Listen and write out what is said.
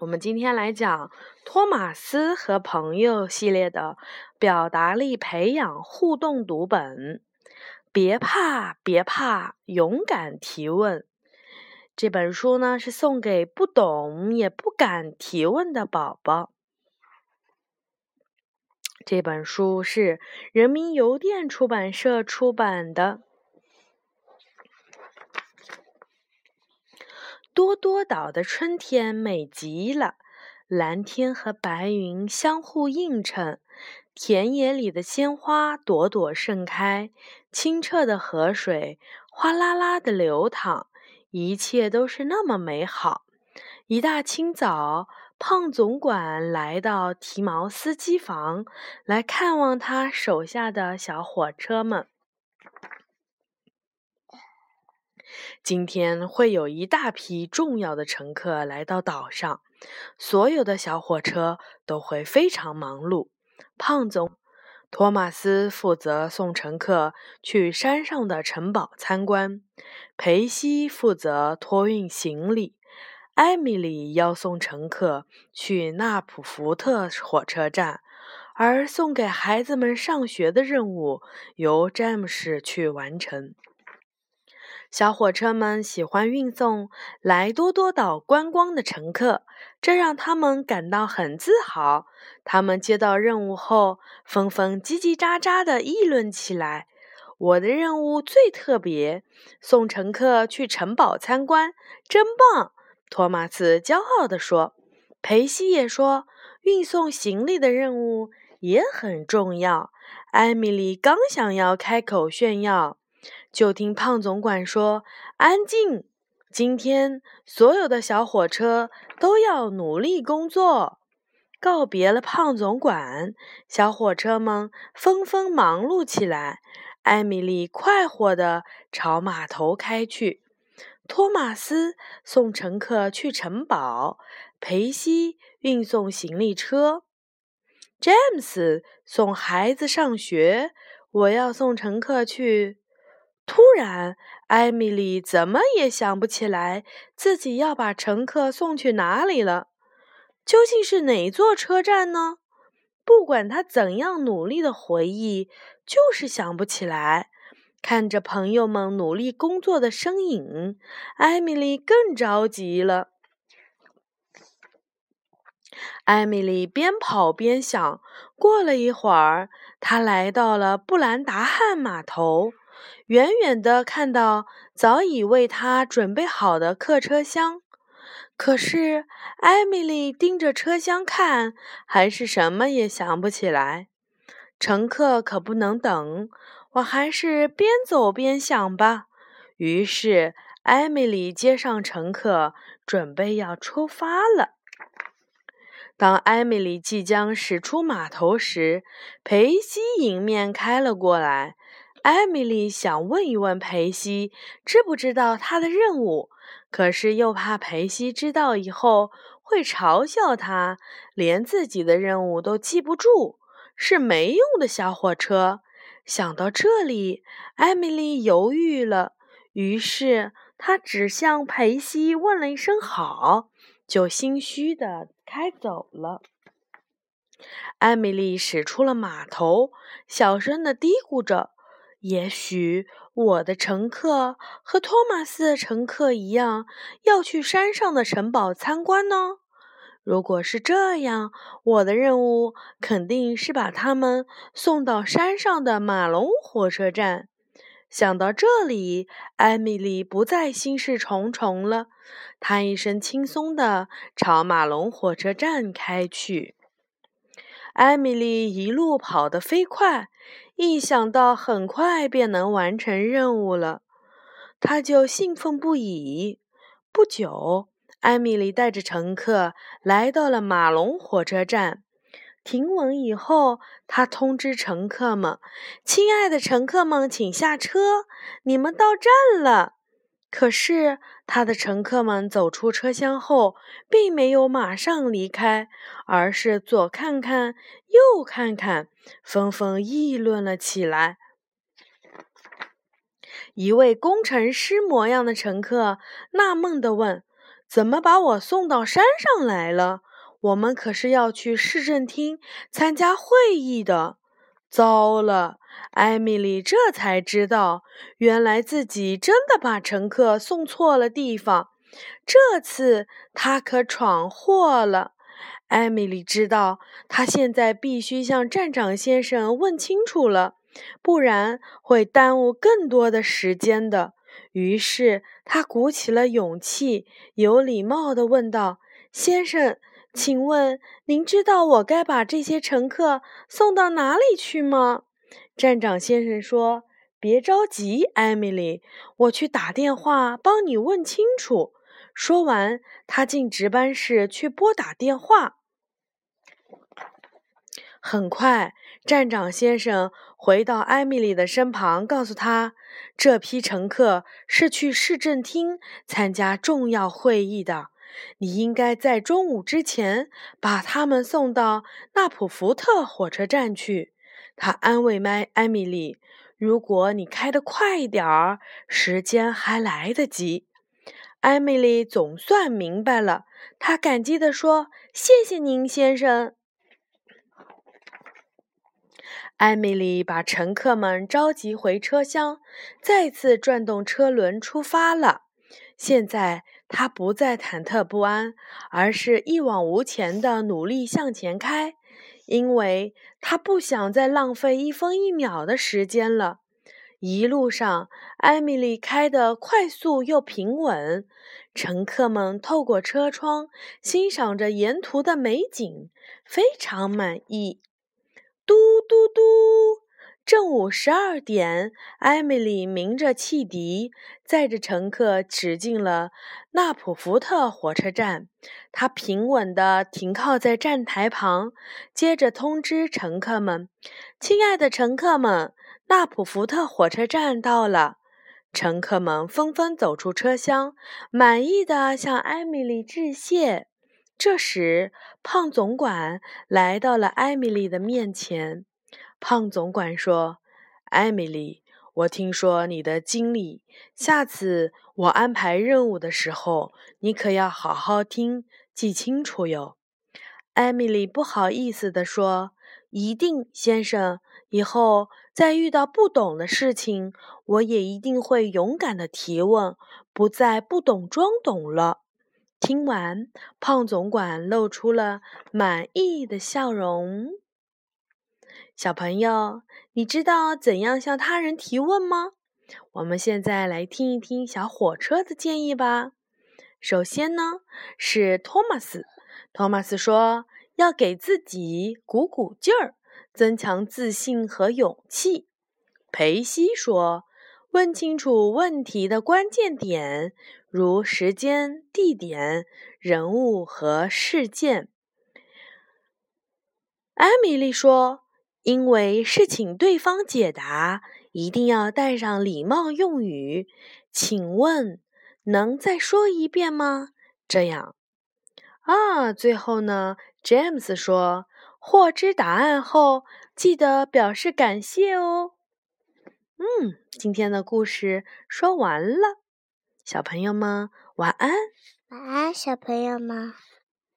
我们今天来讲托马斯和朋友系列的表达力培养互动读本。别怕，别怕，勇敢提问。这本书呢是送给不懂也不敢提问的宝宝。这本书是人民邮电出版社出版的。多多岛的春天美极了，蓝天和白云相互映衬，田野里的鲜花朵朵盛开，清澈的河水哗啦啦的流淌，一切都是那么美好。一大清早，胖总管来到提毛司机房，来看望他手下的小火车们。今天会有一大批重要的乘客来到岛上，所有的小火车都会非常忙碌。胖总，托马斯负责送乘客去山上的城堡参观，裴西负责托运行李，艾米丽要送乘客去纳普福特火车站，而送给孩子们上学的任务由詹姆士去完成。小火车们喜欢运送来多多岛观光的乘客，这让他们感到很自豪。他们接到任务后，纷纷叽叽喳喳地议论起来：“我的任务最特别，送乘客去城堡参观，真棒！”托马斯骄傲地说。裴西也说：“运送行李的任务也很重要。”艾米丽刚想要开口炫耀。就听胖总管说：“安静！今天所有的小火车都要努力工作。”告别了胖总管，小火车们纷纷忙碌起来。艾米丽快活地朝码头开去，托马斯送乘客去城堡，裴西运送行李车，詹姆斯送孩子上学。我要送乘客去。突然，艾米丽怎么也想不起来自己要把乘客送去哪里了。究竟是哪座车站呢？不管她怎样努力的回忆，就是想不起来。看着朋友们努力工作的身影，艾米丽更着急了。艾米丽边跑边想。过了一会儿，她来到了布兰达汉码头。远远的看到早已为他准备好的客车厢，可是艾米丽盯着车厢看，还是什么也想不起来。乘客可不能等，我还是边走边想吧。于是艾米丽接上乘客，准备要出发了。当艾米丽即将驶出码头时，裴西迎面开了过来。艾米丽想问一问裴西，知不知道她的任务，可是又怕裴西知道以后会嘲笑她，连自己的任务都记不住，是没用的小火车。想到这里，艾米丽犹豫了，于是她只向裴西问了一声好，就心虚的开走了。艾米丽驶出了码头，小声的嘀咕着。也许我的乘客和托马斯的乘客一样，要去山上的城堡参观呢。如果是这样，我的任务肯定是把他们送到山上的马龙火车站。想到这里，艾米丽不再心事重重了，她一身轻松地朝马龙火车站开去。艾米丽一路跑得飞快。一想到很快便能完成任务了，他就兴奋不已。不久，艾米丽带着乘客来到了马龙火车站。停稳以后，他通知乘客们：“亲爱的乘客们，请下车，你们到站了。”可是，他的乘客们走出车厢后，并没有马上离开，而是左看看，右看看，纷纷议论了起来。一位工程师模样的乘客纳闷地问：“怎么把我送到山上来了？我们可是要去市政厅参加会议的。糟了！艾米丽这才知道，原来自己真的把乘客送错了地方。这次她可闯祸了。艾米丽知道，她现在必须向站长先生问清楚了，不然会耽误更多的时间的。于是，她鼓起了勇气，有礼貌地问道：“先生。”请问您知道我该把这些乘客送到哪里去吗？站长先生说：“别着急，艾米丽，我去打电话帮你问清楚。”说完，他进值班室去拨打电话。很快，站长先生回到艾米丽的身旁，告诉她：“这批乘客是去市政厅参加重要会议的。”你应该在中午之前把他们送到纳普福特火车站去。他安慰麦艾米丽：“如果你开得快一点儿，时间还来得及。”艾米丽总算明白了，她感激地说：“谢谢您，先生。”艾米丽把乘客们召集回车厢，再次转动车轮出发了。现在。她不再忐忑不安，而是一往无前的努力向前开，因为他不想再浪费一分一秒的时间了。一路上，艾米丽开得快速又平稳，乘客们透过车窗欣赏着沿途的美景，非常满意。嘟嘟嘟。正午十二点，艾米丽鸣着汽笛，载着乘客驶进了纳普福特火车站。她平稳地停靠在站台旁，接着通知乘客们：“亲爱的乘客们，纳普福特火车站到了。”乘客们纷纷走出车厢，满意的向艾米丽致谢。这时，胖总管来到了艾米丽的面前。胖总管说：“艾米丽，我听说你的经历，下次我安排任务的时候，你可要好好听，记清楚哟。”艾米丽不好意思地说：“一定，先生。以后再遇到不懂的事情，我也一定会勇敢的提问，不再不懂装懂了。”听完，胖总管露出了满意的笑容。小朋友，你知道怎样向他人提问吗？我们现在来听一听小火车的建议吧。首先呢，是托马斯。托马斯说要给自己鼓鼓劲儿，增强自信和勇气。裴西说，问清楚问题的关键点，如时间、地点、人物和事件。艾米丽说。因为是请对方解答，一定要带上礼貌用语。请问能再说一遍吗？这样啊。最后呢，James 说：“获知答案后，记得表示感谢哦。”嗯，今天的故事说完了，小朋友们晚安。晚安，小朋友们。